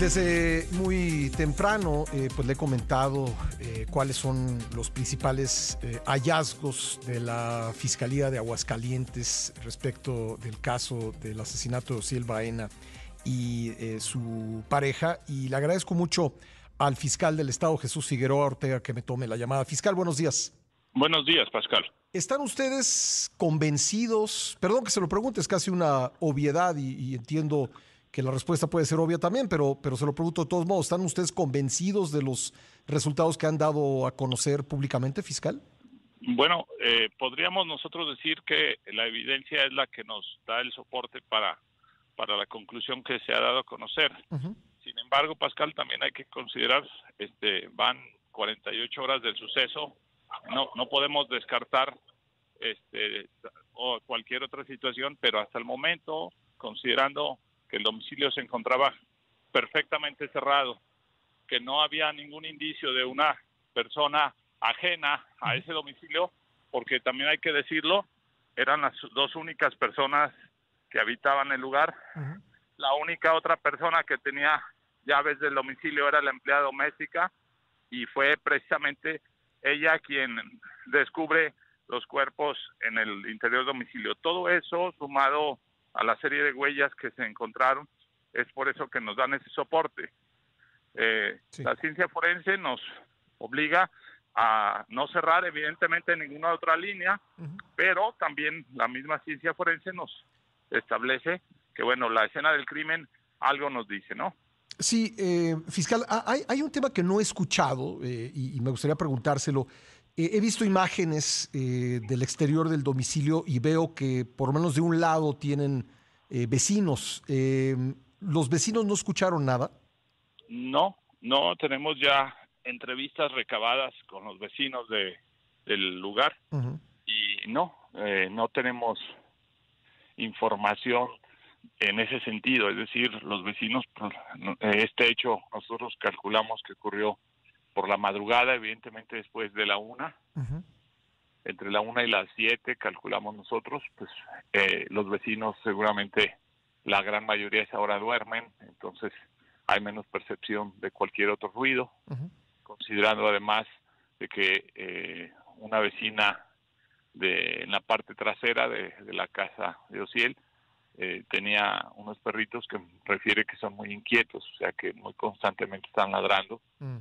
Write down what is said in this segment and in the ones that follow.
Desde muy temprano, eh, pues le he comentado eh, cuáles son los principales eh, hallazgos de la Fiscalía de Aguascalientes respecto del caso del asesinato de Ociel Baena y su pareja. Y le agradezco mucho al fiscal del Estado, Jesús Figueroa Ortega, que me tome la llamada. Fiscal, buenos días. Buenos días, Pascal. ¿Están ustedes convencidos? Perdón que se lo pregunte, es casi una obviedad y, entiendo que la respuesta puede ser obvia también, pero, pero se lo pregunto de todos modos. ¿Están ustedes convencidos de los resultados que han dado a conocer públicamente, fiscal? Bueno, eh, podríamos nosotros decir que la evidencia es la que nos da el soporte para, para la conclusión que se ha dado a conocer. Sin embargo, Pascal, también hay que considerar, este, van 48 horas del suceso, no, no podemos descartar este, o cualquier otra situación, pero hasta el momento, considerando que el domicilio se encontraba perfectamente cerrado, que no había ningún indicio de una persona ajena a ese domicilio, porque también hay que decirlo, eran las dos únicas personas que habitaban el lugar. La única otra persona que tenía llaves del domicilio era la empleada doméstica y fue precisamente ella quien descubre los cuerpos en el interior del domicilio. Todo eso sumado a la serie de huellas que se encontraron, es por eso que nos dan ese soporte. Eh, la ciencia forense nos obliga a no cerrar evidentemente ninguna otra línea, pero también la misma ciencia forense nos establece que, bueno, la escena del crimen algo nos dice, ¿no? Sí, eh, fiscal, hay, un tema que no he escuchado eh, y, me gustaría preguntárselo. Eh, he visto imágenes del exterior del domicilio y veo que por lo menos de un lado tienen vecinos. ¿Los vecinos no escucharon nada? No, no, tenemos ya entrevistas recabadas con los vecinos de, del lugar y no, no tenemos información en ese sentido, es decir, los vecinos, pues, este hecho nosotros calculamos que ocurrió por la madrugada, evidentemente después de la una, entre la una y las siete calculamos nosotros, pues eh, los vecinos seguramente la gran mayoría esa hora duermen, entonces hay menos percepción de cualquier otro ruido, considerando además de que eh, una vecina de en la parte trasera de, de la casa de Ociel eh, tenía unos perritos que refiere que son muy inquietos, o sea que muy constantemente están ladrando. Mm.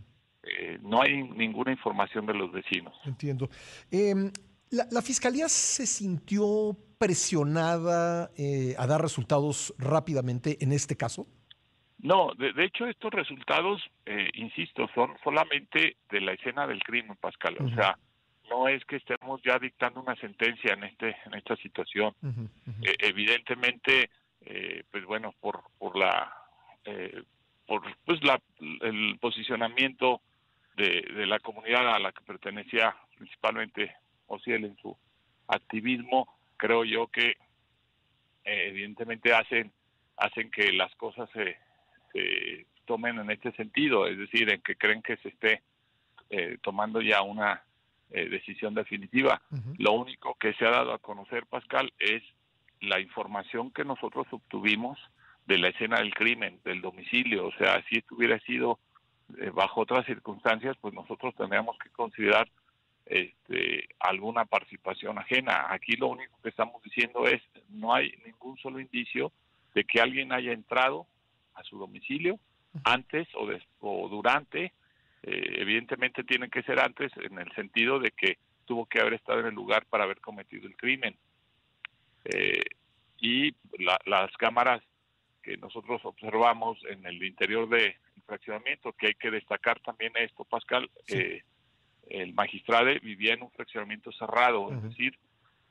Eh, no hay ninguna información de los vecinos. Entiendo. Em, la, fiscalía se sintió presionada eh, a dar resultados rápidamente en este caso? No, de, hecho estos resultados, insisto, son solamente de la escena del crimen, Pascal. O sea, no es que estemos ya dictando una sentencia en este en esta situación eh, evidentemente eh, pues bueno por por la eh, por pues la el posicionamiento de, de, la comunidad a la que pertenecía principalmente Ociel en su activismo creo yo que evidentemente hacen hacen que las cosas se, se tomen en este sentido es decir en que creen que se esté tomando ya una eh, decisión definitiva. Lo único que se ha dado a conocer, Pascal, es la información que nosotros obtuvimos de la escena del crimen, del domicilio. O sea, si esto hubiera sido eh, bajo otras circunstancias, pues nosotros tendríamos que considerar este, alguna participación ajena. Aquí lo único que estamos diciendo es no hay ningún solo indicio de que alguien haya entrado a su domicilio antes o, o durante eh, evidentemente tiene que ser antes en el sentido de que tuvo que haber estado en el lugar para haber cometido el crimen. Eh, y las cámaras que nosotros observamos en el interior del fraccionamiento, que hay que destacar también esto, Pascal, eh, el magistrado vivía en un fraccionamiento cerrado, es decir,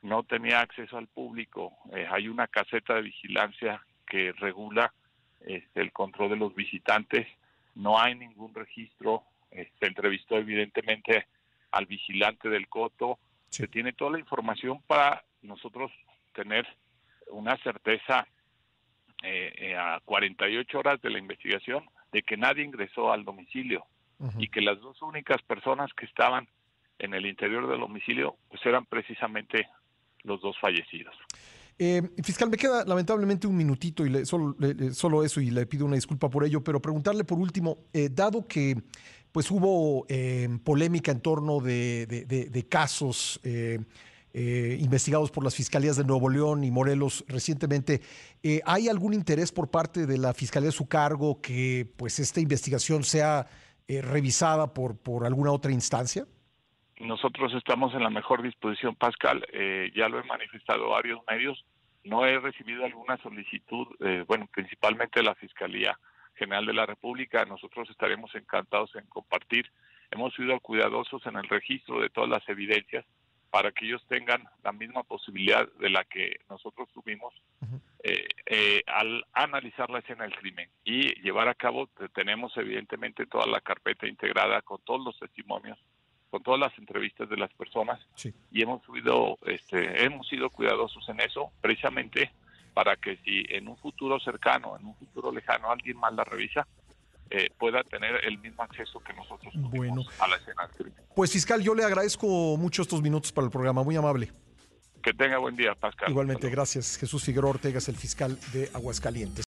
no tenía acceso al público. hay una caseta de vigilancia que regula este, el control de los visitantes. No hay ningún registro eh, se entrevistó evidentemente al vigilante del coto, se tiene toda la información para nosotros tener una certeza eh, eh a 48 horas de la investigación de que nadie ingresó al domicilio y que las dos únicas personas que estaban en el interior del domicilio pues eran precisamente los dos fallecidos. Eh, fiscal, me queda lamentablemente un minutito y solo, solo, eso y le pido una disculpa por ello, pero preguntarle por último, eh, dado que pues hubo polémica en torno de, casos investigados por las fiscalías de Nuevo León y Morelos recientemente, ¿hay algún interés por parte de la fiscalía de su cargo que pues esta investigación sea revisada por, por alguna otra instancia? nosotros estamos en la mejor disposición, Pascal, eh, ya lo he manifestado varios medios, no he recibido alguna solicitud, eh, bueno, principalmente de la Fiscalía General de la República, nosotros estaremos encantados en compartir, hemos sido cuidadosos en el registro de todas las evidencias para que ellos tengan la misma posibilidad de la que nosotros tuvimos eh, al analizar la escena del crimen y llevar a cabo, tenemos evidentemente toda la carpeta integrada con todos los testimonios con todas las entrevistas de las personas y hemos subido, este, hemos sido cuidadosos en eso, precisamente para que si en un futuro cercano, en un futuro lejano, alguien más la revisa, eh, pueda tener el mismo acceso que nosotros bueno. a la escena del crimen. Pues fiscal, yo le agradezco mucho estos minutos para el programa, muy amable. Que tenga buen día, Pascal. Igualmente, gracias. Jesús Figueroa Ortega es el fiscal de Aguascalientes.